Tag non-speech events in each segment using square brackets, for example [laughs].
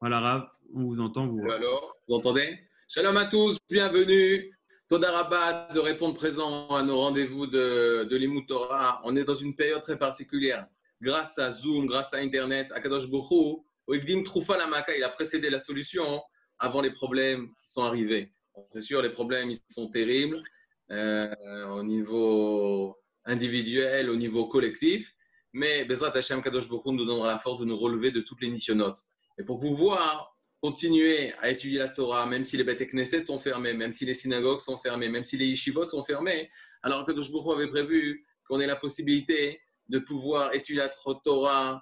Voilà, Rav, on vous entend. Vous. Alors, vous entendez? Shalom à tous, bienvenue. Toda de répondre présent à nos rendez-vous de, de Torah. On est dans une période très particulière. Grâce à Zoom, grâce à Internet, Akadosh Bokhu, Oigdim Troufa Lamaka, il a précédé la solution avant les problèmes qui sont arrivés. C'est sûr, les problèmes, ils sont terribles euh, au niveau individuel, au niveau collectif. Mais Bezrat Hashem Kadosh Bokhu nous donnera la force de nous relever de toutes les nissionotes. Et pour pouvoir continuer à étudier la Torah, même si les bêtes Knesset sont fermées, même si les synagogues sont fermées, même si les yeshivot sont fermés, alors Kadosh Bokhu avait prévu qu'on ait la possibilité de pouvoir étudier la Torah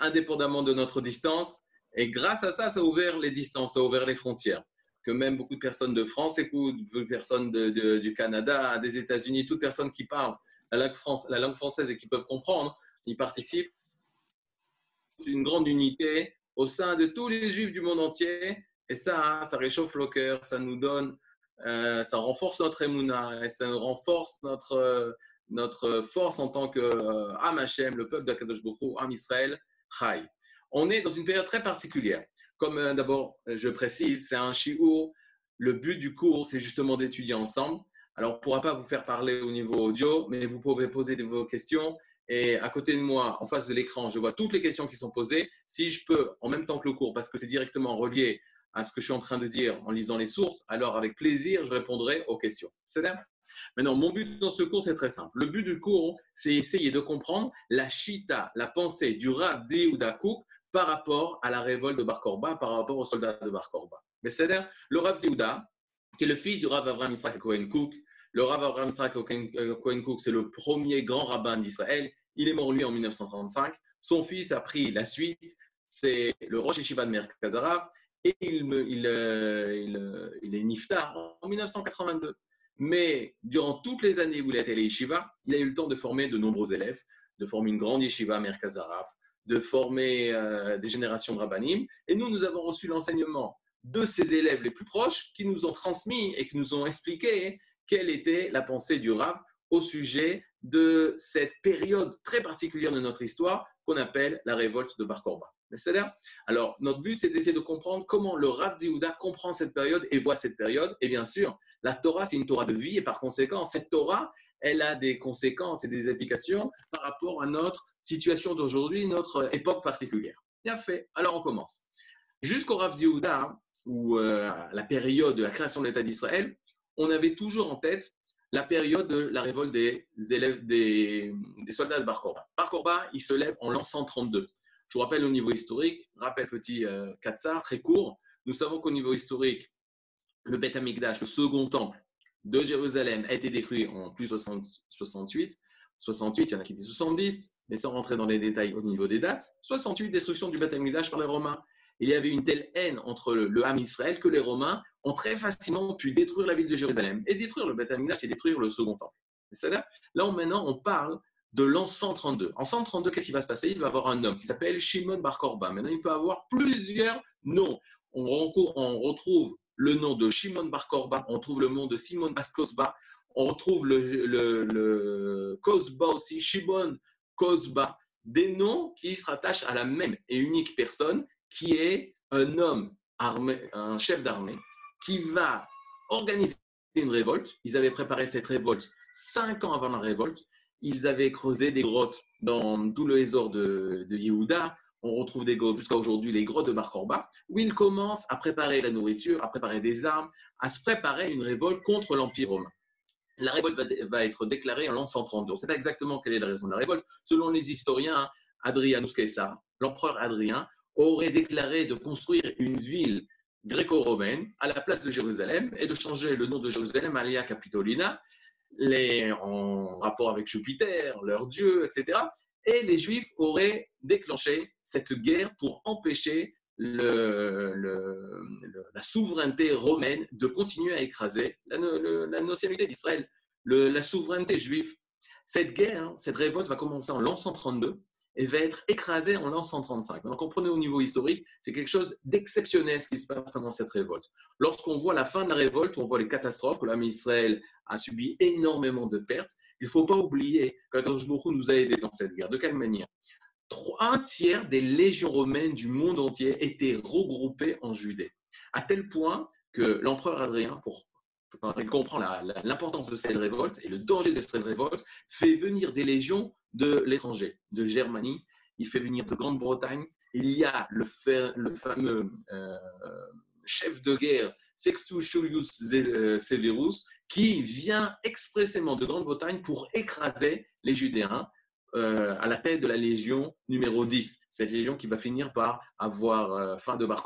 indépendamment de notre distance. Et grâce à ça, ça a ouvert les distances, ça a ouvert les frontières. Que même beaucoup de personnes de France écoutent, beaucoup de personnes du Canada, des États-Unis, toute personne qui parle la langue, la langue française et qui peuvent comprendre, ils participent. Une grande unité au sein de tous les juifs du monde entier. Et ça, ça réchauffe le cœur, ça nous donne, euh, ça renforce notre émouna et ça nous renforce notre, notre force en tant que euh, Am Hashem, le peuple d'Akadosh Bokhu, Am Israël, Chai. On est dans une période très particulière. Comme euh, d'abord, je précise, c'est un shiur. Le but du cours, c'est justement d'étudier ensemble. Alors, on ne pourra pas vous faire parler au niveau audio, mais vous pouvez poser vos questions. Et à côté de moi, en face de l'écran, je vois toutes les questions qui sont posées. Si je peux, en même temps que le cours, parce que c'est directement relié à ce que je suis en train de dire en lisant les sources, alors avec plaisir, je répondrai aux questions. C'est bien Maintenant, mon but dans ce cours, c'est très simple. Le but du cours, c'est essayer de comprendre la chita, la pensée du Rav Zéhouda Kouk par rapport à la révolte de Bar Korba, par rapport aux soldats de Bar Korba. Mais c'est le Rav Zéhouda, qui est le fils du Rav Avraham Yitzhak Cohen Kouk. Le Rav Avraham Yitzhak Cohen Kouk, c'est le premier grand rabbin d'Israël. Il est mort, lui, en 1935. Son fils a pris la suite. C'est le Rosh Yeshiva de Merkazarav et il, il, euh, il, euh, il, est niftar en 1982. Mais durant toutes les années où il a été à yeshiva, il a eu le temps de former de nombreux élèves, de former une grande yeshiva à Merkazaraf, de former euh, des générations de rabbanim. Et nous, nous avons reçu l'enseignement de ses élèves les plus proches qui nous ont transmis et qui nous ont expliqué quelle était la pensée du Rav au sujet de cette période très particulière de notre histoire qu'on appelle la révolte de Bar Korba. Alors, notre but, c'est d'essayer de comprendre comment le Rav Zihouda comprend cette période et voit cette période. Et bien sûr, la Torah, c'est une Torah de vie et par conséquent, cette Torah, elle a des conséquences et des applications par rapport à notre situation d'aujourd'hui, notre époque particulière. Bien fait. Alors, on commence. Jusqu'au Rav Zihouda, ou euh, la période de la création de l'État d'Israël, on avait toujours en tête la période de la révolte des, élèves, des, soldats de Bar Korba. Bar Korba, il se lève en l'an 132. Je vous rappelle au niveau historique, rappel petit euh, Katsar, très court. Nous savons qu'au niveau historique, le Beth Amikdash, le second temple de Jérusalem, a été détruit en plus 68. 68, il y en a qui disent 70, mais sans rentrer dans les détails au niveau des dates. 68, destruction du Beth Amikdash par les Romains. Il y avait une telle haine entre le, Ham Israël que les Romains ont très facilement pu détruire la ville de Jérusalem et détruire le Beth et détruire le second temple. Là, maintenant, on parle de l'an 132. En 132, qu'est-ce qui va se passer? Il va avoir un homme qui s'appelle Shimon Bar Korba. Maintenant, il peut avoir plusieurs noms. On, retrouve le nom de Shimon Bar Korba, on trouve le nom de Simon Bas Kosba, on retrouve le, le, Kosba aussi, Shimon Kosba, des noms qui se rattachent à la même et unique personne qui est un homme armé, un chef d'armée, qui va organiser une révolte. Ils avaient préparé cette révolte cinq ans avant la révolte ils avaient creusé des grottes dans tout le Hésor de, de Yehuda. On retrouve des jusqu'à aujourd'hui, les grottes de Bar où ils commencent à préparer la nourriture, à préparer des armes, à se préparer une révolte contre l'Empire romain. La révolte va, être déclarée en l'an 132. On exactement quelle est la raison de la révolte. Selon les historiens, Adrianus Caesar, l'empereur Adrien, aurait déclaré de construire une ville gréco-romaine à la place de Jérusalem et de changer le nom de Jérusalem à Lia Capitolina, les, en rapport avec Jupiter, leur dieu, etc. Et les Juifs auraient déclenché cette guerre pour empêcher la souveraineté romaine de continuer à écraser la, la nationalité d'Israël, la souveraineté juive. Cette guerre, cette révolte va commencer en l'an 132 et va être écrasé en l'an 135. Donc, comprenez au niveau historique, c'est quelque chose d'exceptionnel ce qui se passe pendant cette révolte. Lorsqu'on voit la fin de la révolte, on voit les catastrophes, que l'armée Israël a subi énormément de pertes. Il ne faut pas oublier que Baruch nous a aidés dans cette guerre. De quelle manière? Un tiers des légions romaines du monde entier étaient regroupées en Judée. À tel point que l'empereur Adrien, pour il comprend l'importance de cette révolte et le danger de cette révolte, fait venir des légions de l'étranger, de Germanie, il fait venir de Grande-Bretagne. Il y a le, fameux euh, chef de guerre Sextus Julius euh, Severus qui vient expressément de Grande-Bretagne pour écraser les Judéens euh, à la tête de la légion numéro 10, cette légion qui va finir par avoir fin de Bar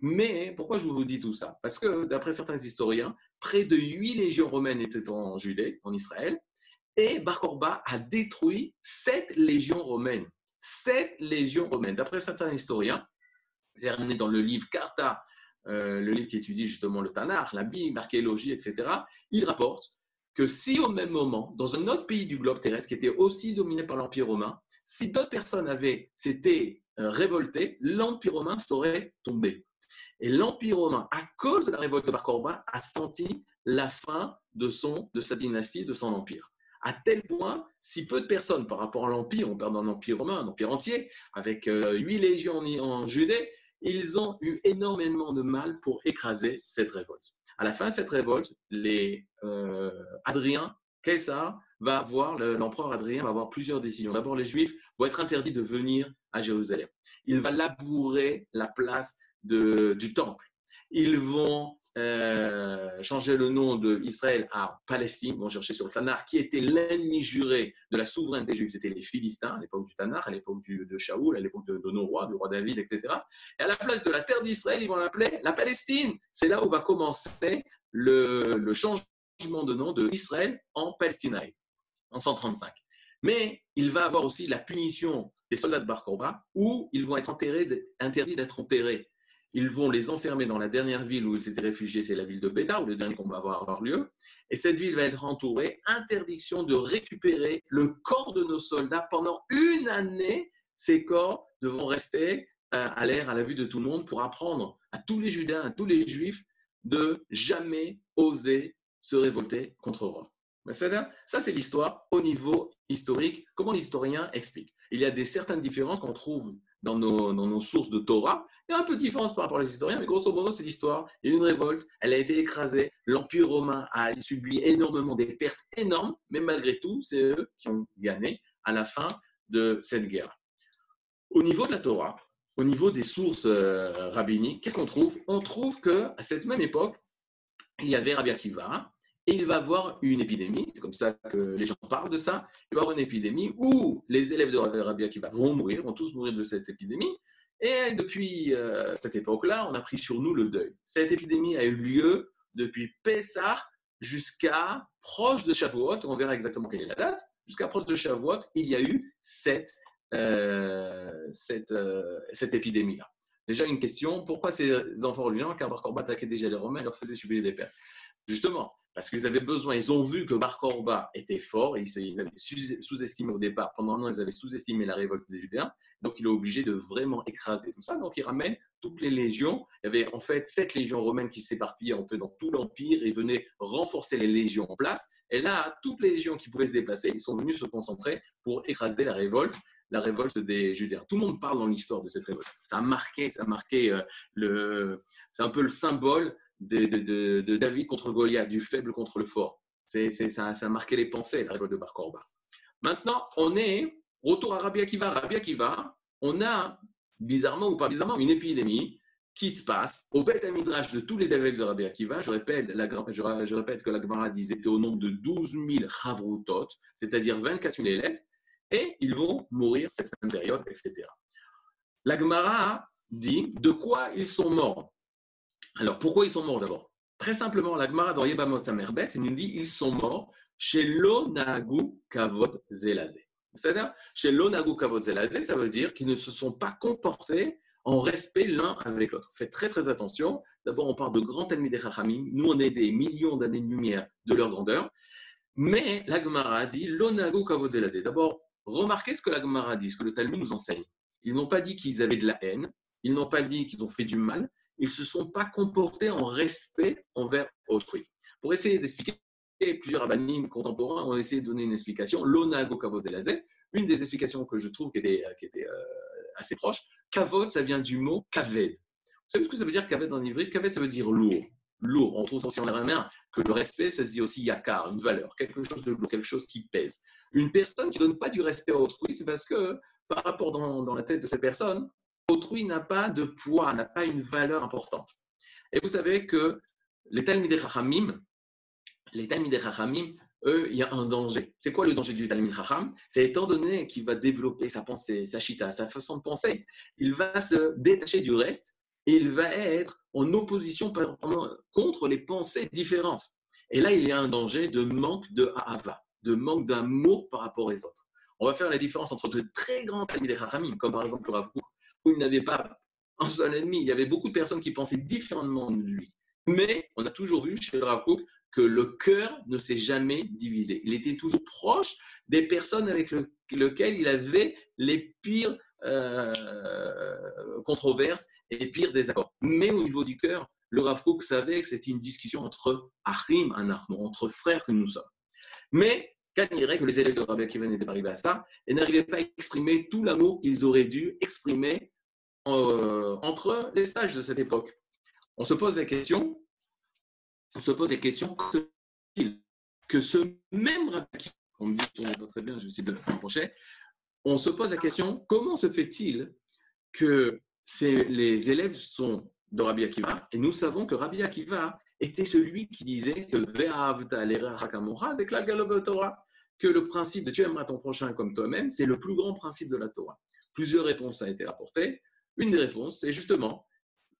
Mais pourquoi je vous dis tout ça? Parce que d'après certains historiens, près de huit légions romaines étaient en Judée, en Israël, et Bar a détruit sept légions romaines. Sept légions romaines. D'après certains historiens, c'est dans le livre Carta, euh, le livre qui étudie justement le Tanakh, la Bible, l'archéologie, etc., il rapporte que si au même moment, dans un autre pays du globe terrestre qui était aussi dominé par l'Empire romain, si d'autres personnes avaient s'étaient euh, révoltées, l'Empire romain serait tombé. Et l'Empire romain, à cause de la révolte de Bar a senti la fin de, son, de sa dynastie, de son empire. À tel point, si peu de personnes par rapport à l'Empire, on parle d'un empire romain, un empire entier, avec euh, huit légions en, Judée, ils ont eu énormément de mal pour écraser cette révolte. À la fin de cette révolte, les euh, Adrien, Caesar, va avoir, l'empereur Adrien va avoir plusieurs décisions. D'abord, les Juifs vont être interdits de venir à Jérusalem. Il va labourer la place du temple. Ils vont euh, changer le nom d'Israël à Palestine, vont chercher sur le Tanar, qui était l'ennemi juré de la souveraineté juive. C'était les Philistins à l'époque du Tanar, à l'époque de Shaoul, à l'époque de, nos rois, du roi David, etc. Et à la place de la terre d'Israël, ils vont l'appeler la Palestine. C'est là où va commencer le, changement de nom d'Israël en Palestine, en 135. Mais il va avoir aussi la punition des soldats de Bar où ils vont être interdits d'être enterrés ils vont les enfermer dans la dernière ville où ils s'étaient réfugiés, c'est la ville de Béda, où le dernier combat va avoir lieu. Et cette ville va être entourée. Interdiction de récupérer le corps de nos soldats pendant une année. Ces corps devront rester euh, à l'air, à la vue de tout le monde, pour apprendre à tous les Judains, à tous les Juifs, de jamais oser se révolter contre Rome. Ça, c'est l'histoire au niveau historique. Comment l'historien explique Il y a des certaines différences qu'on trouve dans nos, sources de Torah. Il y a un peu de différence par rapport aux historiens, mais grosso modo, c'est l'histoire. Il y a une révolte, elle a été écrasée, l'Empire romain a subi énormément des pertes énormes, mais malgré tout, c'est eux qui ont gagné à la fin de cette guerre. Au niveau de la Torah, au niveau des sources euh, rabbiniques, qu'est-ce qu'on trouve? On trouve qu'à cette même époque, il y avait Rabbi Akiva, et il va avoir une épidémie, c'est comme ça que les gens parlent de ça, il va avoir une épidémie où les élèves de Rabbi Akiva vont mourir, vont tous mourir de cette épidémie, et depuis euh, cette époque-là, on a pris sur nous le deuil. Cette épidémie a eu lieu depuis Pessah jusqu'à proche de Shavuot, on verra exactement quelle est la date, jusqu'à proche de Shavuot, il y a eu cette, euh, cette, euh, cette épidémie-là. Déjà une question, pourquoi ces enfants religieux, car Bar attaquait déjà les Romains leur faisait subir des pertes? Justement, parce qu'ils avaient besoin, ils ont vu que Bar Korba était fort, ils avaient sous-estimé au départ, pendant un an, ils avaient sous-estimé la révolte des Judéens, donc il est obligé de vraiment écraser tout ça, donc il ramène toutes les légions, il y avait en fait sept légions romaines qui s'éparpillaient un peu dans tout l'Empire, et venaient renforcer les légions en place, et là, toutes les légions qui pouvaient se déplacer, ils sont venus se concentrer pour écraser la révolte, la révolte des Judéens. Tout le monde parle dans l'histoire de cette révolte. Ça a marqué, ça a marqué euh, le, c'est un peu le symbole de, David contre Goliath, du faible contre le fort. C'est, ça, a marqué les pensées, la révolte de Bar Korba. Maintenant, on est, retour à Rabbi Akiva. Rabbi Akiva, on a, bizarrement ou pas bizarrement, une épidémie qui se passe au Beth Midrash de tous les évêques de Rabbi Akiva. Je répète, la, je, répète que la Gemara dit était au nombre de 12 000 chavrutot, c'est-à-dire 24 000 élèves, et ils vont mourir cette même période, etc. La Gemara dit de quoi ils sont morts? Alors, pourquoi ils sont morts d'abord? Très simplement, la Gemara dans Yebamot Samerbet nous dit ils sont morts chez l'Onagu Kavod Zelazé. C'est-à-dire, chez l'Onagu Kavod Zelazé, ça veut dire qu'ils ne se sont pas comportés en respect l'un avec l'autre. Faites très très attention. D'abord, on parle de grands ennemis des Chachamim. Nous, on est des millions d'années-lumière de leur grandeur. Mais la Gemara dit l'Onagu Kavod Zelazé. D'abord, remarquez ce que la Gemara dit, ce que le Talmud nous enseigne. Ils n'ont pas dit qu'ils avaient de la haine. Ils n'ont pas dit qu'ils ont fait du mal ils ne se sont pas comportés en respect envers autrui. Pour essayer d'expliquer, plusieurs abanimes contemporains ont essayé de donner une explication. L'onago une des explications que je trouve qui était, qui était assez proche, kavod, ça vient du mot kaved. Vous savez ce que ça veut dire kaved en hybride Kaved, ça veut dire lourd. Lourd. On trouve ça aussi en araméen que le respect, ça se dit aussi yakar, une valeur, quelque chose de lourd, quelque chose qui pèse. Une personne qui ne donne pas du respect à autrui, c'est parce que par rapport dans, dans la tête de cette personne, autrui n'a pas de poids, n'a pas une valeur importante. Et vous savez que les Talmidei Chachamim, les Talmidei eux, il y a un danger. C'est quoi le danger du Talmid Chacham? C'est étant donné qu'il va développer sa pensée, sa chita, sa façon de penser, il va se détacher du reste et il va être en opposition contre les pensées différentes. Et là, il y a un danger de manque de ha'ava, de manque d'amour par rapport aux autres. On va faire la différence entre de très grands Talmidei Chachamim, comme par exemple le Rav où il n'avait pas un seul ennemi. Il y avait beaucoup de personnes qui pensaient différemment de lui. Mais on a toujours vu chez le Rav que le cœur ne s'est jamais divisé. Il était toujours proche des personnes avec lesquelles il avait les pires euh, controverses et les pires désaccords. Mais au niveau du cœur, le Rav savait que c'était une discussion entre Achim et entre frères que nous sommes. Mais que les élèves de Rabbi Akiva n'étaient pas arrivés à ça et n'arrivaient pas à exprimer tout l'amour qu'ils auraient dû exprimer euh, entre les sages de cette époque. On se pose la question, on se pose la question que ce même Rabbi Akiva, on me dit très bien, je vais essayer de m'approcher, on se pose la question comment se fait-il que les élèves sont de Rabbi Akiva et nous savons que Rabbi Akiva était celui qui disait que que le principe de tu aimeras ton prochain comme toi-même, c'est le plus grand principe de la Torah. Plusieurs réponses ont été apportées. Une des réponses, c'est justement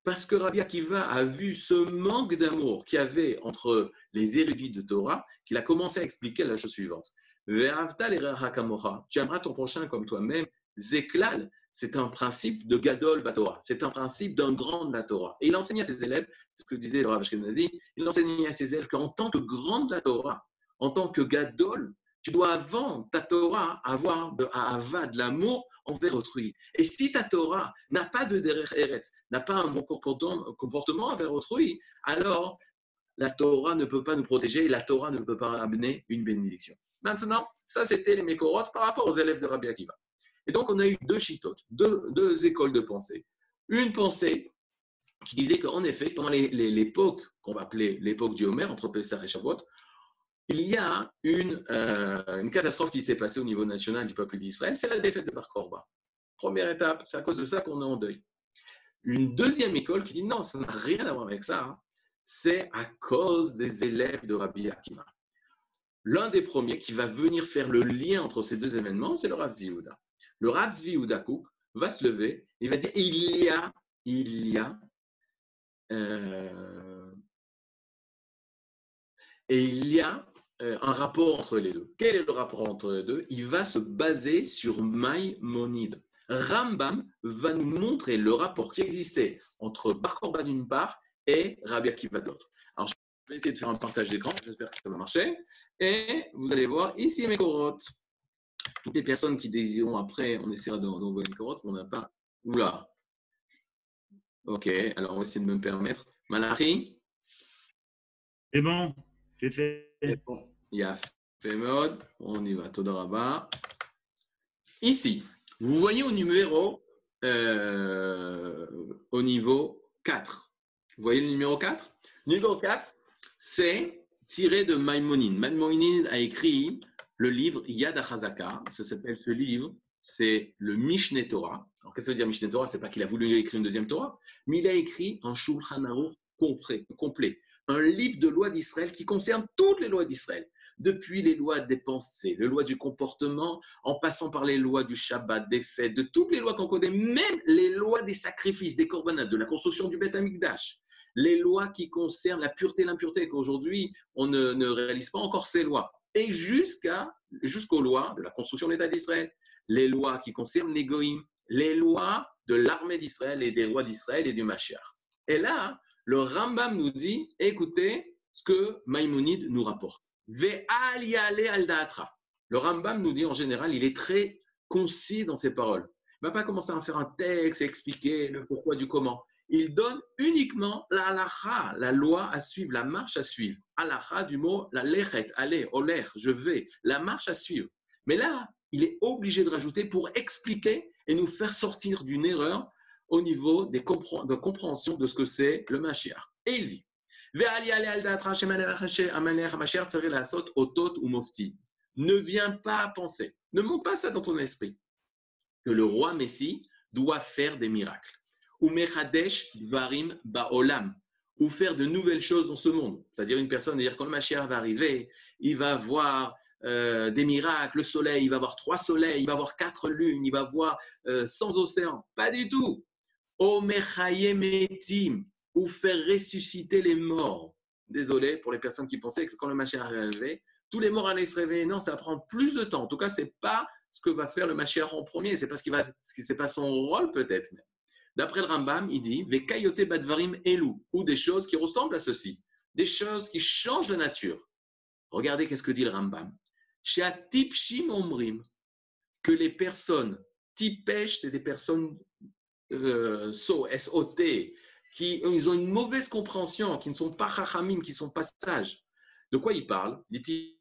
parce que Rabbi Akiva a vu ce manque d'amour qu'il y avait entre les érudits de Torah, qu'il a commencé à expliquer la chose suivante. Tu aimeras ton prochain comme toi-même. Zeklal, c'est un principe de Gadol Batora, c'est un principe d'un grand de la Torah. Et il enseignait à ses élèves, c'est ce que disait le Rav Ashkenazi, il enseignait à ses élèves qu'en tant que grand de la Torah, en tant que Gadol, tu dois avant ta Torah avoir de Ahava, de l'amour envers autrui. Et si ta Torah n'a pas de Eretz, n'a pas un bon comportement envers autrui, alors la Torah ne peut pas nous protéger et la Torah ne peut pas amener une bénédiction. Maintenant, ça c'était les Mekorot par rapport aux élèves de Rabbi Akiva. Et donc, on a eu deux chitotes, deux, écoles de pensée. Une pensée qui disait qu'en effet, pendant l'époque qu'on va appeler l'époque du Homer, entre Pessah et Shavuot, il y a une, euh, une catastrophe qui s'est passée au niveau national du peuple d'Israël, c'est la défaite de Bar Korba. Première étape, c'est à cause de ça qu'on est en deuil. Une deuxième école qui dit non, ça n'a rien à voir avec ça, hein. c'est à cause des élèves de Rabbi Akiva. L'un des premiers qui va venir faire le lien entre ces deux événements, c'est le Rav Ziyuda le Ratzvi ou va se lever, il va dire il y a, il y a, euh, et il y a un rapport entre les deux. Quel est le rapport entre les deux? Il va se baser sur Maïmonide. Rambam va nous montrer le rapport qui existait entre Bar Korban d'une part et Rabbi Akiva de l'autre. Alors, je vais essayer de faire un partage d'écran, j'espère que ça va marcher. Et vous allez voir ici mes corottes toutes les personnes qui désireront après, on essaiera d'envoyer une carotte, mais on n'a pas. Oula. Ok, alors on va essayer de me permettre. Malachi? C'est bon, c'est fait. Bon. Il y a fait mode, on y va, Todoraba. Ici, vous voyez au numéro, euh, au niveau 4. Vous voyez le numéro 4 Numéro 4, c'est tiré de Maïmonine. Maïmonine a écrit le livre Yad HaChazaka, ça s'appelle ce livre, c'est le Mishneh Torah. Alors, qu'est-ce que veut dire Mishneh Torah? C'est pas qu'il a voulu écrire une deuxième Torah, mais il a écrit un Shulchan Aruch complet, un livre de lois d'Israël qui concerne toutes les lois d'Israël, depuis les lois des pensées, les lois du comportement, en passant par les lois du Shabbat, des fêtes, de toutes les lois qu'on connaît, même les lois des sacrifices, des korbanades, de la construction du Beth Amikdash, les lois qui concernent la pureté et l'impureté, qu'aujourd'hui on ne, réalise pas encore ces lois et jusqu'à, jusqu'aux lois de la construction de l'État d'Israël, les lois qui concernent les les lois de l'armée d'Israël et des rois d'Israël et du Mashiach. Et là, le Rambam nous dit, écoutez ce que Maïmonide nous rapporte. Le Rambam nous dit en général, il est très concis dans ses paroles. Il ne va pas commencer à faire un texte et expliquer le pourquoi du comment il donne uniquement la la loi à suivre, la marche à suivre. Halacha du mot la lechet, allez, oler, je vais, la marche à suivre. Mais là, il est obligé de rajouter pour expliquer et nous faire sortir d'une erreur au niveau des de compréhension de ce que c'est le Mashiach. Et il dit ne viens pas penser, ne monte pas ça dans ton esprit, que le roi Messie doit faire des miracles. Ou ou faire de nouvelles choses dans ce monde. C'est-à-dire une personne, dire quand le Mashiach va arriver, il va voir euh, des miracles, le soleil, il va voir trois soleils, il va voir quatre lunes, il va voir euh, sans océan. Pas du tout. O metim, ou faire ressusciter les morts. Désolé pour les personnes qui pensaient que quand le Mashiach arrivait, tous les morts allaient se réveiller. Non, ça prend plus de temps. En tout cas, c'est pas ce que va faire le Mashiach en premier. C'est pas ce qui va, c'est pas son rôle peut-être. D'après le Rambam, il dit badvarim elu ou des choses qui ressemblent à ceci, des choses qui changent la nature. Regardez qu'est-ce que dit le Rambam. Tipshim omrim que les personnes tipesh, c'est des personnes euh, so, S-O-T, qui ont une mauvaise compréhension, qui ne sont pas chachamim, qui sont pas sages. De quoi il parle? Dit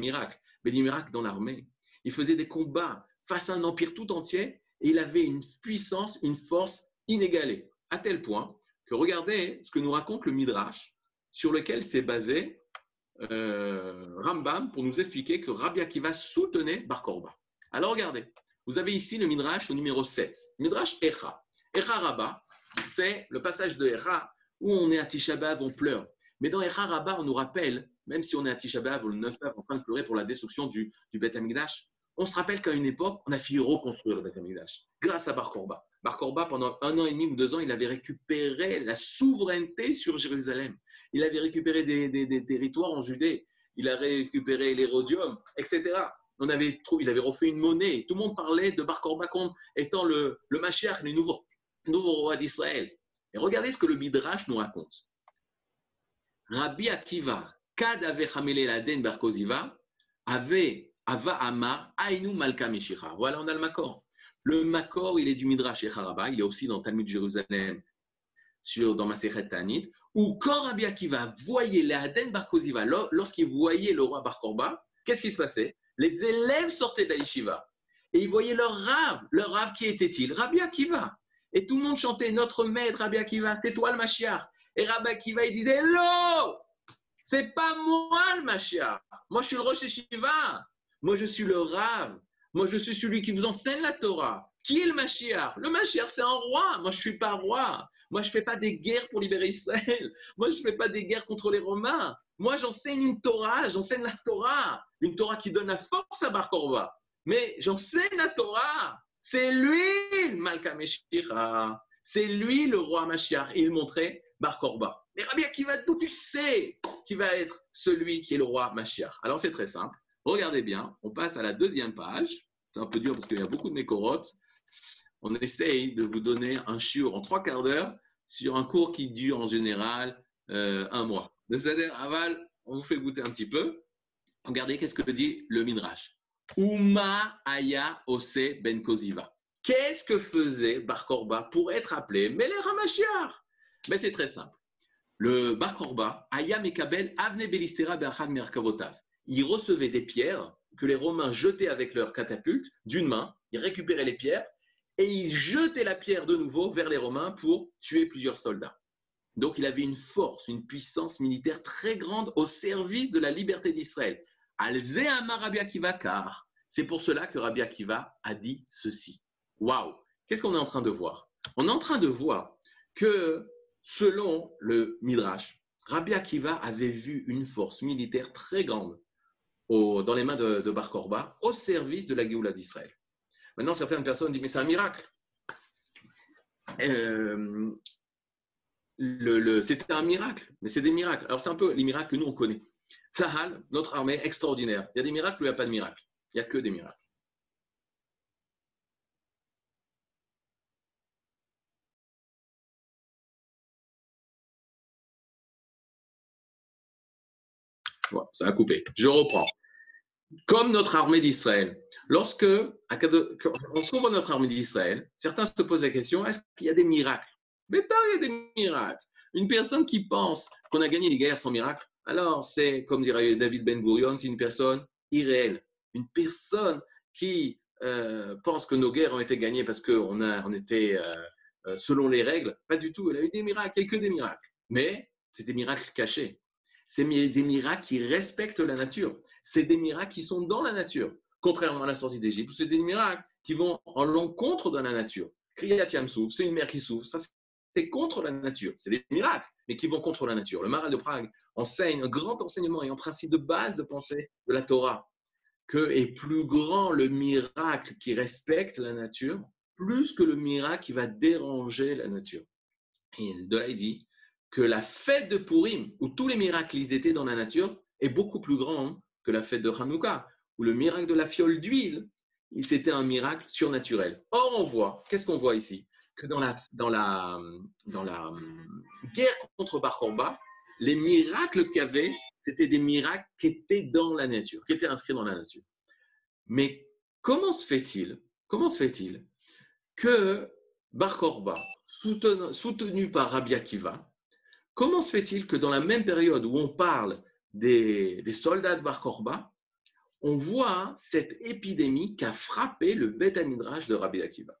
miracles, mais des miracles dans l'armée. Il faisait des combats face à un empire tout entier et il avait une puissance, une force inégalée, à tel point que regardez ce que nous raconte le Midrash, sur lequel s'est basé euh, Rambam pour nous expliquer que Rabbi Akiva soutenait Bar Korba. Alors regardez, vous avez ici le Midrash au numéro 7, Midrash Echa. Echa Rabba, c'est le passage de Echa où on est à Tisha B'Av, on pleure. Mais dans Echa Rabba, on nous rappelle même si on est à Tisha B'Av ou le 9 B'Av en train de pleurer pour la destruction du, Beth Amikdash, on se rappelle qu'à une époque, on a failli reconstruire le Beth Amikdash grâce à Bar Korba. Bar Korba, pendant un an et demi ou deux ans, il avait récupéré la souveraineté sur Jérusalem. Il avait récupéré des, territoires en Judée. Il a récupéré l'Hérodium, etc. On avait il avait refait une monnaie. Tout le monde parlait de Bar Korba comme étant le, le Mashiach, le nouveau, nouveau roi d'Israël. Et regardez ce que le Midrash nous raconte. Rabbi Akiva, Kad avait Laden Barkoziva, avait Ava Amar, Ainu Malka Meshicha. Voilà, on a le Makor. Le Makor, il est du Midrash Echaraba, il est aussi dans Talmud Jérusalem, sur, dans Masechet Tanit, où quand Rabbi Akiva voyait Laden Barkoziva, lorsqu'il voyait le roi Barkorba, qu'est-ce qui se passait? Les élèves sortaient de la yeshiva et ils voyaient leur rave. Leur rave, qui était-il? Rabbi Akiva. Et tout le monde chantait Notre maître, Rabbi Akiva, c'est toi le Mashiach. Et Rabbi Akiva, il disait Hello c'est pas moi le Mashiach. Moi, je suis le Rosh Shiva. Moi, je suis le Rav. Moi, je suis celui qui vous enseigne la Torah. Qui est le Mashiach? Le Mashiach, c'est un roi. Moi, je suis pas roi. Moi, je fais pas des guerres pour libérer Israël. [laughs] Moi, je fais pas des guerres contre les Romains. Moi, j'enseigne une Torah. J'enseigne la Torah. Une Torah qui donne la force à Bar Korba. Mais j'enseigne la Torah. C'est lui le Malka C'est lui le roi Mashiach. Il montrait Bar Korba. Rabbi Akiva, d'où tu sais qui va être celui qui est le roi Mashiach? Alors c'est très simple. Regardez bien, on passe à la deuxième page. C'est un peu dur parce qu'il y a beaucoup de mécorotes. On essaye de vous donner un chiot en trois quarts d'heure sur un cours qui dure en général euh, un mois. C'est-à-dire, aval, on vous fait goûter un petit peu. Regardez qu'est-ce que dit le Midrash? Uma Aya Ose Ben Koziva. Qu'est-ce que faisait Bar Korba pour être appelé Meler HaMashiach? Mais c'est très simple. Le Bar Korba, Ayam et Kabel, Avne Belistera Merkavotav. Il recevait des pierres que les Romains jetaient avec leurs catapultes d'une main, ils récupéraient les pierres et ils jetaient la pierre de nouveau vers les Romains pour tuer plusieurs soldats. Donc il avait une force, une puissance militaire très grande au service de la liberté d'Israël. Alzéama Rabbi Akiva, car c'est pour cela que Rabbi Akiva a dit ceci. Waouh Qu'est-ce qu'on est en train de voir? On est en train de voir que Selon le Midrash, Rabbi Akiva avait vu une force militaire très grande dans les mains de, Bar Korba au service de la Géoula d'Israël. Maintenant, certaines personnes disent, mais c'est un miracle. Euh, c'était un miracle, mais c'est des miracles. Alors, c'est un peu les miracles que nous, on connaît. Sahal, notre armée extraordinaire. Il y a des miracles ou il n'y a pas de miracles? Il n'y a que des miracles. Ça a coupé. Je reprends. Comme notre armée d'Israël. Lorsque, lorsqu'on voit notre armée d'Israël, certains se posent la question est-ce qu'il y a des miracles? Mais pas, il y a des miracles. Une personne qui pense qu'on a gagné les guerres sans miracle, alors c'est, comme dirait David Ben Gurion, c'est une personne irréelle. Une personne qui euh, pense que nos guerres ont été gagnées parce qu'on on était euh, euh, selon les règles. Pas du tout. Elle a eu des miracles, il n'y a que des miracles. Mais c'est des miracles cachés. C'est des miracles qui respectent la nature. C'est des miracles qui sont dans la nature. Contrairement à la sortie d'Égypte, c'est des miracles qui vont en l'encontre de la nature. Kriyat Yamsouf, c'est une mer qui souffre. Ça, c'est contre la nature. C'est des miracles, mais qui vont contre la nature. Le Maral de Prague enseigne un grand enseignement et un principe de base de pensée de la Torah, que est plus grand le miracle qui respecte la nature, plus que le miracle qui va déranger la nature. Et de là, il dit que la fête de Purim, où tous les miracles ils étaient dans la nature, est beaucoup plus grande que la fête de Hanouka, où le miracle de la fiole d'huile, c'était un miracle surnaturel. Or, on voit, qu'est-ce qu'on voit ici? Que dans la, la guerre contre Bar les miracles qu'il y avait, c'était des miracles qui étaient dans la nature, qui étaient inscrits dans la nature. Mais comment se fait-il Comment se fait-il que Bar soutenu, soutenu, par Rabbi Akiva, comment se fait-il que dans la même période où on parle des, soldats de Bar on voit cette épidémie qui a frappé le Beth de Rabbi Akiva?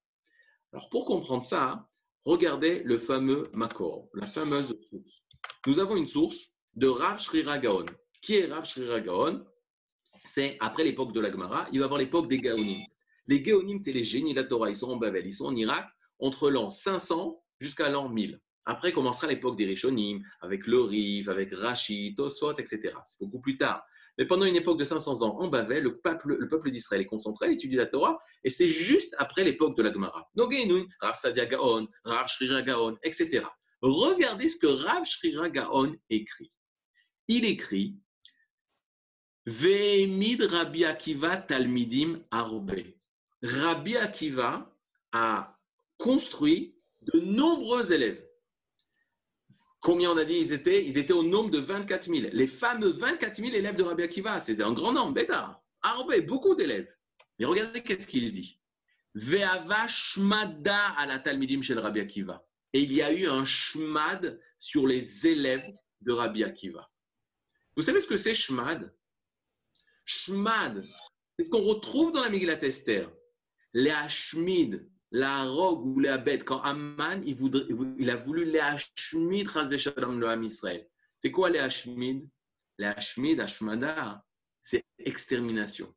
Alors pour comprendre ça, regardez le fameux Makor, la fameuse source. Nous avons une source de Rav Shrira Gaon. Qui est Rav Shrira Gaon? C'est après l'époque de la Gemara, il va avoir l'époque des Gaonim. Les Gaonim, c'est les génies de la Torah. Ils sont en Babel, ils sont en Irak, entre l'an 500 jusqu'à l'an 1000. Après commencera l'époque des Rishonim, avec le Rif, avec Rashi, Tosfot, etc. C'est beaucoup plus tard. Mais pendant une époque de 500 ans en Babel, le peuple, le peuple d'Israël est concentré, étudie la Torah, et c'est juste après l'époque de la Gemara. Nogeinu, Rav Sadia Gaon, Rav Shrira Gaon, etc. Regardez ce que Rav Shrira Gaon écrit. Il écrit Ve'emid Rabbi Akiva Talmidim Arbe. Rabbi Akiva a construit de nombreux élèves. Combien on a dit ils étaient? Ils étaient au nombre de 24 000. Les fameux 24 000 élèves de Rabbi Akiva, c'était un grand nombre, Bédar. Arbe, beaucoup d'élèves. Et regardez qu'est-ce qu'il dit. Ve'ava shmada à la Talmidim chez Rabbi Akiva et il y a eu un shmad sur les élèves de Rabbi Akiva. Vous savez ce que c'est shmad? Shmad, c'est ce qu'on retrouve dans la Megillat Esther. Les Hashmid, la rogue ou la bête, quand Amman il, voudrait, il a voulu les Hashmid, le Ham Israël. C'est quoi les Hashmid? Les Hashmid, Hashmada, c'est extermination.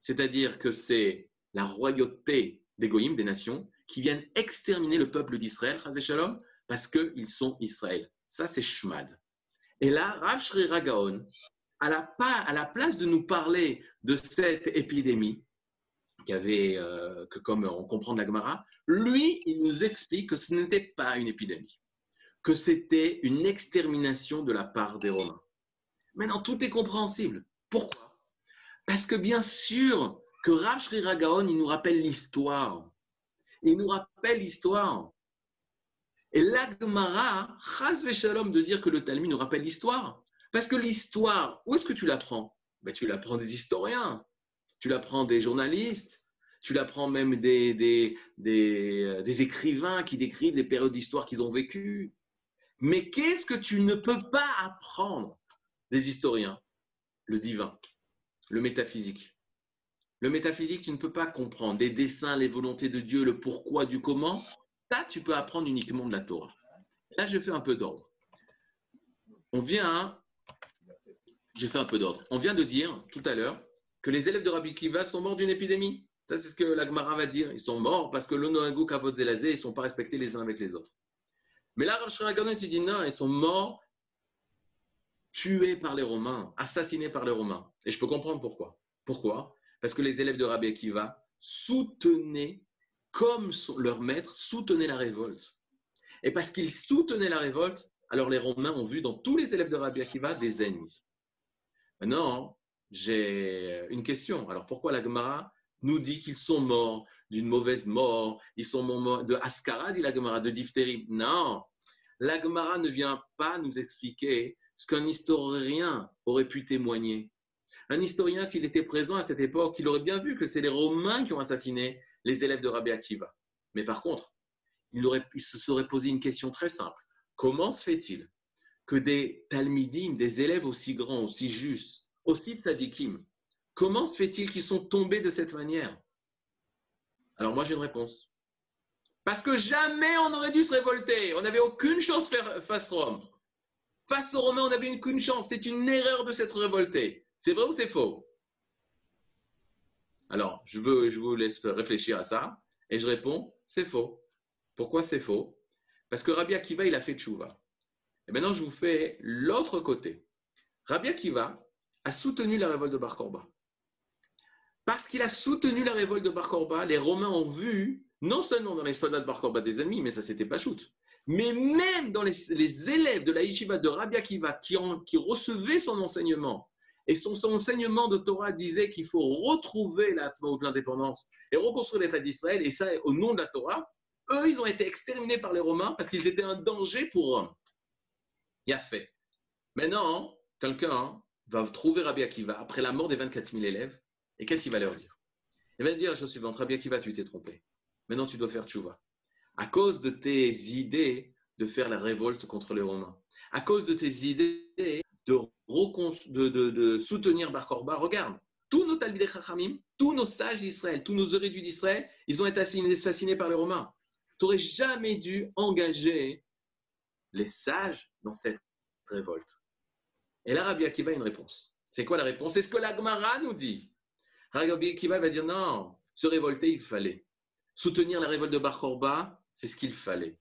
C'est-à-dire que c'est la royauté des Goïms, des nations, qui viennent exterminer le peuple d'Israël, parce qu'ils sont Israël. Ça, c'est Shmad. Et là, Rav Shri Ragaon, à la place de nous parler de cette épidémie, euh, que comme on comprend de la Gemara, lui, il nous explique que ce n'était pas une épidémie, que c'était une extermination de la part des Romains. Maintenant, tout est compréhensible. Pourquoi? Parce que bien sûr que Rav Ragaon, il nous rappelle l'histoire il nous rappelle l'histoire. Et l'Agmara, chas shalom de dire que le Talmud nous rappelle l'histoire. Parce que l'histoire, où est-ce que tu l'apprends? Ben, Tu l'apprends des historiens, tu l'apprends des journalistes, tu l'apprends même des, des, des, des, écrivains qui décrivent des périodes d'histoire qu'ils ont vécues. Mais qu'est-ce que tu ne peux pas apprendre des historiens? Le divin, le métaphysique. Le métaphysique, tu ne peux pas comprendre. Les dessins, les volontés de Dieu, le pourquoi, du comment. Ça, tu peux apprendre uniquement de la Torah. Là, je fais un peu d'ordre. On vient, je fais un peu d'ordre. On vient de dire tout à l'heure que les élèves de Rabbi Kiva sont morts d'une épidémie. Ça, c'est ce que l'Agmara va dire. Ils sont morts parce que l'Onoagu, Kavod, Zelazé, ils ne sont pas respectés les uns avec les autres. Mais là, Rav tu dis non, ils sont morts tués par les Romains, assassinés par les Romains. Et je peux comprendre pourquoi. Pourquoi? Parce que les élèves de Rabbi Akiva soutenaient, comme leur maître, soutenaient la révolte. Et parce qu'ils soutenaient la révolte, alors les Romains ont vu dans tous les élèves de Rabbi Akiva des ennemis. Maintenant, j'ai une question. Alors pourquoi la Gemara nous dit qu'ils sont morts d'une mauvaise mort? Ils sont morts de Ascara, dit la Gemara, de diphtérie. Non, la Gemara ne vient pas nous expliquer ce qu'un historien aurait pu témoigner. Un historien, s'il était présent à cette époque, il aurait bien vu que c'est les Romains qui ont assassiné les élèves de Rabbi Akiva. Mais par contre, il, aurait, il se serait posé une question très simple. Comment se fait-il que des talmidim, des élèves aussi grands, aussi justes, aussi tzadikim, comment se fait-il qu'ils sont tombés de cette manière? Alors moi j'ai une réponse. Parce que jamais on aurait dû se révolter. On n'avait aucune chance face Rome. Face aux Romains, on n'avait aucune chance. C'est une erreur de s'être révolté. C'est vrai ou c'est faux? Alors, je, veux, je vous laisse réfléchir à ça. Et je réponds, c'est faux. Pourquoi c'est faux? Parce que Rabbi Akiva, il a fait tchouva. Et maintenant, je vous fais l'autre côté. Rabbi Akiva a soutenu la révolte de Bar Korba. Parce qu'il a soutenu la révolte de Bar Korba, les Romains ont vu, non seulement dans les soldats de Bar Korba des ennemis, mais ça c'était pas shoot, mais même dans les, élèves de la yeshiva de Rabbi Akiva qui, recevaient son enseignement, et son, enseignement de Torah disait qu'il faut retrouver la de l'indépendance et reconstruire l'État d'Israël, et ça au nom de la Torah, eux, ils ont été exterminés par les Romains parce qu'ils étaient un danger pour Rome. Il a fait. Maintenant, quelqu'un va trouver Rabbi Akiva après la mort des 24 000 élèves, et qu'est-ce qu'il va leur dire? Il va dire la chose suivante Rabbi Akiva, tu t'es trompé. Maintenant, tu dois faire tchouva. À cause de tes idées de faire la révolte contre les Romains, à cause de tes idées de, soutenir Bar Korba, regarde, tous nos Talmidei Chachamim, tous nos sages d'Israël, tous nos érudits d'Israël, ils ont été assassinés par les Romains. Tu n'aurais jamais dû engager les sages dans cette révolte. Et là, Rabbi Akiva a une réponse. C'est quoi la réponse? C'est ce que l'Agmara nous dit. Rabbi Akiva va dire non, se révolter, il fallait. Soutenir la révolte de Bar Korba, c'est ce qu'il fallait.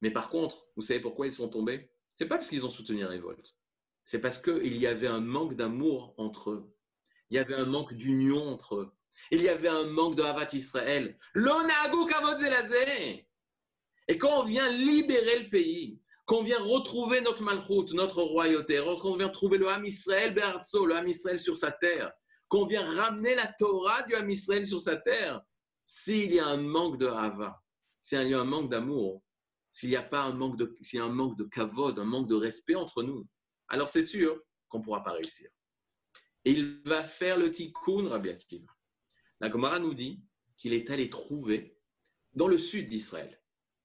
Mais par contre, vous savez pourquoi ils sont tombés? C'est pas parce qu'ils ont soutenu la révolte. C'est parce qu'il y avait un manque d'amour entre eux. Il y avait un manque d'union entre eux. Il y avait un manque de Havat Israël. Et quand on vient libérer le pays, qu'on vient retrouver notre malchoute, notre royauté, qu'on vient trouver le Ham Israël le Ham Israël sur sa terre, qu'on vient ramener la Torah du Ham Israël sur sa terre, s'il y a un manque de Hava, s'il y a un manque d'amour, s'il n'y a pas un manque de, s'il y a un manque de kavod, un manque de respect entre nous, alors c'est sûr qu'on ne pourra pas réussir. Et il va faire le tikkun Rabbi Akiva. La Gemara nous dit qu'il est allé trouver dans le sud d'Israël.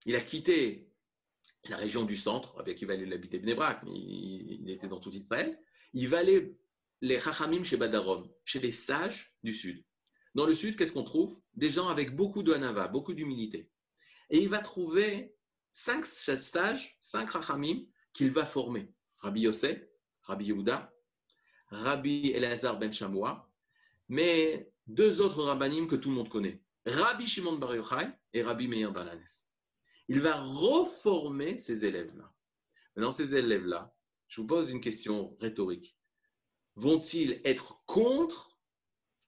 Il a quitté la région du centre, Akiva il habitait Bnebrak, mais il, était dans tout Israël. Il va aller les Chachamim chez Badarom, chez les sages du sud. Dans le sud, qu'est-ce qu'on trouve? Des gens avec beaucoup de beaucoup d'humilité. Et il va trouver cinq sages, cinq Chachamim qu'il va former. Rabbi Yosef, Rabbi Yehuda, Rabbi Elazar ben Shamoua, mais deux autres rabbinim que tout le monde connaît, Rabbi Shimon Bar Yochai et Rabbi Meir Balanes. Il va reformer ces élèves-là. Maintenant, ces élèves-là, je vous pose une question rhétorique. Vont-ils être contre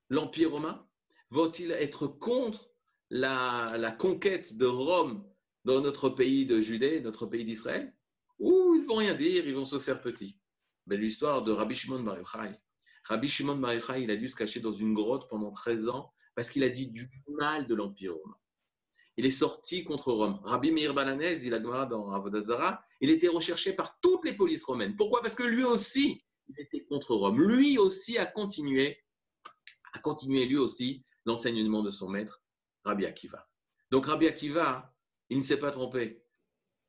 l'Empire romain? Vont-ils être contre la, conquête de Rome dans notre pays de Judée, notre pays d'Israël? Ou ils vont rien dire, ils vont se faire petits ben, L'histoire de Rabbi Shimon Bar Yochai. Rabbi Shimon Bar Yochai, il a dû se cacher dans une grotte pendant 13 ans parce qu'il a dit du mal de l'Empire romain. Il est sorti contre Rome. Rabbi Meir Balanès, dit la Gemara dans Avodazara, il était recherché par toutes les polices romaines. Pourquoi? Parce que lui aussi, il était contre Rome. Lui aussi a continué, a continué lui aussi l'enseignement de son maître, Rabbi Akiva. Donc Rabbi Akiva, il ne s'est pas trompé.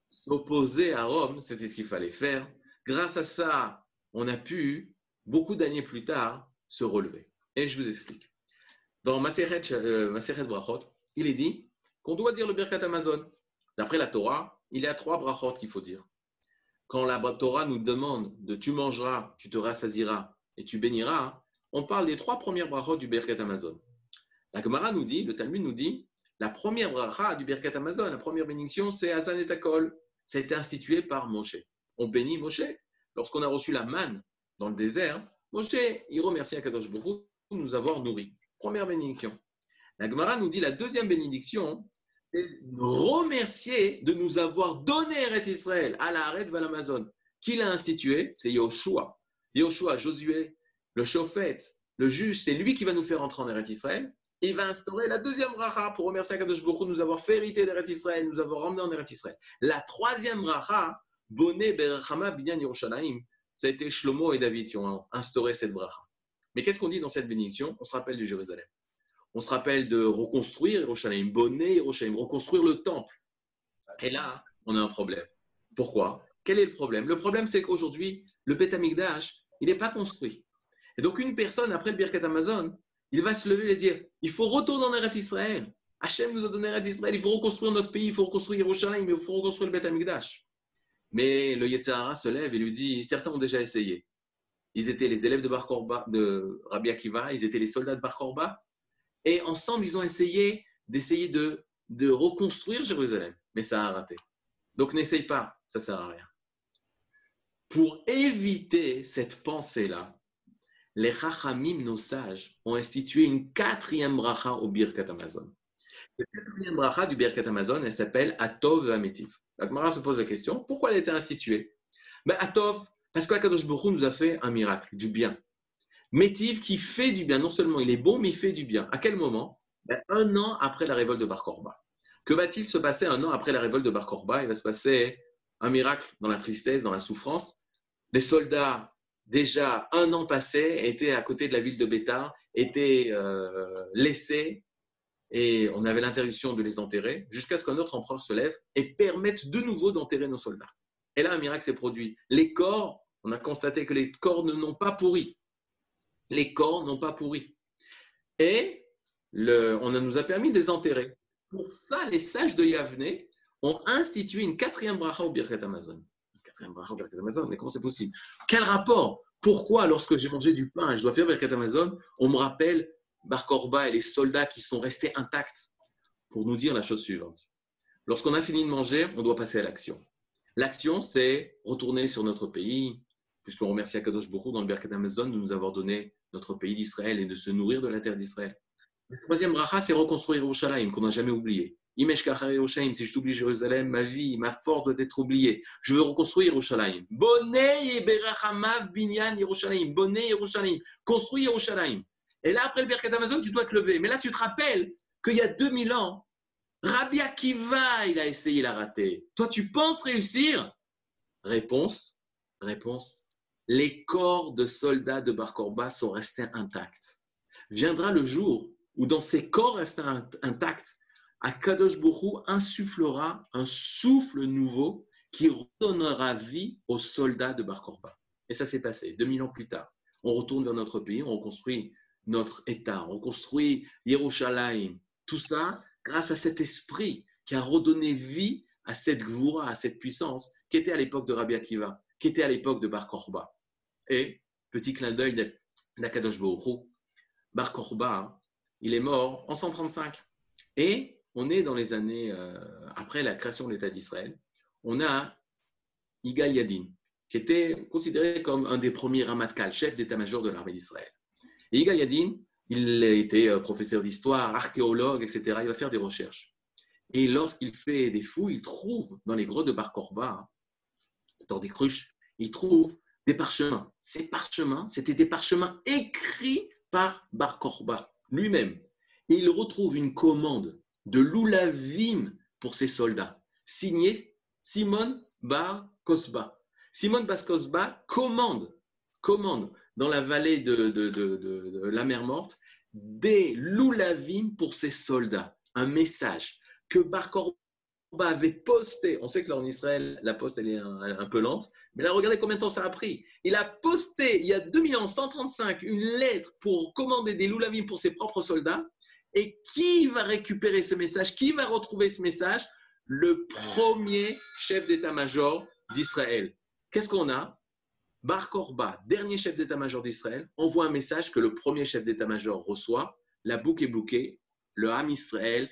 S'opposer à Rome, c'était ce qu'il fallait faire. Grâce à ça, on a pu, beaucoup d'années plus tard, se relever. Et je vous explique. Dans Maseret, euh, Brachot, il est dit qu'on doit dire le Birkat Amazon. D'après la Torah, il y a trois brachot qu'il faut dire. Quand la Torah nous demande de tu mangeras, tu te rassasiras et tu béniras, on parle des trois premières brachot du Birkat Amazon. La Gemara nous dit, le Talmud nous dit, la première bracha du Birkat Amazon, la première bénédiction, c'est Azan et Takol. Ça a été institué par Moshe. On bénit Moshe. Lorsqu'on a reçu la manne dans le désert, Moshe, il remercie Akadosh Baruch de nous avoir nourris. Première bénédiction. La Gemara nous dit la deuxième bénédiction, remercier de nous avoir donné Eret Israël à la Eret l'Amazon. Qui l'a institué? C'est Yoshua. Yoshua, Josué, le chauffette, le juge, c'est lui qui va nous faire entrer en Eret Israël. Il va instaurer la deuxième bracha pour remercier Akadosh Baruch de nous avoir fait hériter d'Eret Israël, nous avoir ramené en Eret Israël. La troisième bracha, Boné Berachama Binyan Yerushalayim, ça a été Shlomo et David qui ont instauré cette bracha. Mais qu'est-ce qu'on dit dans cette bénédiction? On se rappelle du Jérusalem. On se rappelle de reconstruire Yerushalayim, bonner Yerushalayim, reconstruire le temple. Et là, on a un problème. Pourquoi? Quel est le problème? Le problème, c'est qu'aujourd'hui, le Beth Amikdash, il n'est pas construit. Et donc, une personne, après le Birkat Amazon, il va se lever et dire il faut retourner en Eretz Israël. Hachem nous a donné Eretz Israël, il faut reconstruire notre pays, il faut reconstruire Yerushalayim, il faut reconstruire le Beth Amikdash. Mais le Yetzirah se lève et lui dit certains ont déjà essayé. Ils étaient les élèves de, Bar de Rabbi Akiva, ils étaient les soldats de Bar Korba, et ensemble, ils ont essayé d'essayer de, de reconstruire Jérusalem, mais ça a raté. Donc n'essaye pas, ça ne sert à rien. Pour éviter cette pensée-là, les Chachamim, nos sages, ont institué une quatrième bracha au Birkat Amazon. La quatrième bracha du Birkat Amazon, elle s'appelle Atov Ametiv. La se pose la question, pourquoi elle a été instituée? Ben, Atov, parce qu'Akadosh Baruch nous a fait un miracle, du bien. Métiv qui fait du bien, non seulement il est bon, mais il fait du bien. À quel moment? Ben, Un an après la révolte de Bar Korba. Que va-t-il se passer un an après la révolte de Bar Korba? Il va se passer un miracle dans la tristesse, dans la souffrance. Les soldats, déjà un an passé, étaient à côté de la ville de Bétar, étaient euh, laissés et on avait l'interdiction de les enterrer jusqu'à ce qu'un autre empereur se lève et permette de nouveau d'enterrer nos soldats. Et là, un miracle s'est produit. Les corps, on a constaté que les corps ne n'ont pas pourri. Les corps n'ont pas pourri. Et on nous a permis de les enterrer. Pour ça, les sages de Yavne ont institué une quatrième bracha au Birkat Amazon. Quatrième bracha au Birkat Amazon, mais comment c'est possible? Quel rapport? Pourquoi, lorsque j'ai mangé du pain et je dois faire Birkat Amazon, on me rappelle Bar Korba et les soldats qui sont restés intacts? Pour nous dire la chose suivante. Lorsqu'on a fini de manger, on doit passer à l'action. L'action, c'est retourner sur notre pays, puisqu'on remercie Akadosh Bokhu dans le Birkat Amazon de nous avoir donné notre pays d'Israël et de se nourrir de la terre d'Israël. Le troisième bracha, c'est reconstruire Yerushalayim, qu'on n'a jamais oublié. Imesh Yerushalayim, si je t'oublie Jérusalem, ma vie, ma force doit être oubliée. Je veux reconstruire Yerushalayim. Bonnet Berachamav Binyan Yerushalayim. Yerushalayim. Construis Yerushalayim. Et là, après le Birkat Amazon, tu dois te lever. Mais là, tu te rappelles qu'il y a 2000 ans, Rabbi Akiva, il a essayé, il a raté. Toi, tu penses réussir? Réponse, réponse. Les corps de soldats de Bar Korba sont restés intacts. Viendra le jour où dans ces corps restés intacts, Akadosh Bourou insufflera un souffle nouveau qui redonnera vie aux soldats de Bar Korba. Et ça s'est passé 2000 ans plus tard. On retourne vers notre pays, on reconstruit notre État, on construit Yerushalayim. Tout ça grâce à cet esprit qui a redonné vie à cette gvoura, à cette puissance qui était à l'époque de Rabbi Akiva, qui était à l'époque de Bar Korba. Et, petit clin d'œil d'Akadosh Baruch Bar Korba, il est mort en 135. Et on est dans les années euh, après la création de l'État d'Israël. On a Igal Yadin, qui était considéré comme un des premiers Ramatkal, chef d'état-major de l'armée d'Israël. Et Igal Yadin, il était euh, professeur d'histoire, archéologue, etc. Il va faire des recherches. Et lorsqu'il fait des fouilles, il trouve dans les grottes de Bar Korba, dans des cruches, il trouve des parchemins. Ces parchemins, c'était des parchemins écrits par Bar Korba lui-même. Et il retrouve une commande de l'Oulavim pour ses soldats, signée Simon Bar Kosba. Simon Bar Kosba commande, commande dans la vallée de, la mer Morte des loulavim pour ses soldats. Un message que Bar Korba avait posté. On sait que là en Israël, la poste elle est un, peu lente, mais là regardez combien de temps ça a pris. Il a posté il y a 2135 une lettre pour commander des loulavim pour ses propres soldats. Et qui va récupérer ce message? Qui va retrouver ce message? Le premier chef d'état-major d'Israël. Qu'est-ce qu'on a? Bar Korba, dernier chef d'état-major d'Israël, envoie un message que le premier chef d'état-major reçoit. La boucle est bouquée. Le Ham Israël,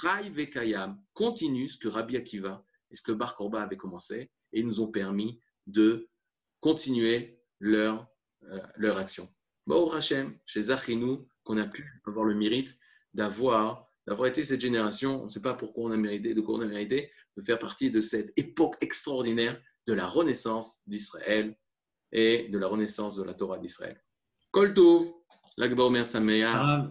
Chai Vekayam, continue ce que Rabbi Akiva et ce que Bar Korba avait commencé et nous ont permis de continuer leur, euh, leur action. Bon, Hachem, chez Zachinou, qu'on a pu avoir le mérite d'avoir d'avoir été cette génération, on ne sait pas pourquoi on a mérité, de quoi on a mérité, de faire partie de cette époque extraordinaire de la renaissance d'Israël et de la renaissance de la Torah d'Israël. Kol Tov, Sameya.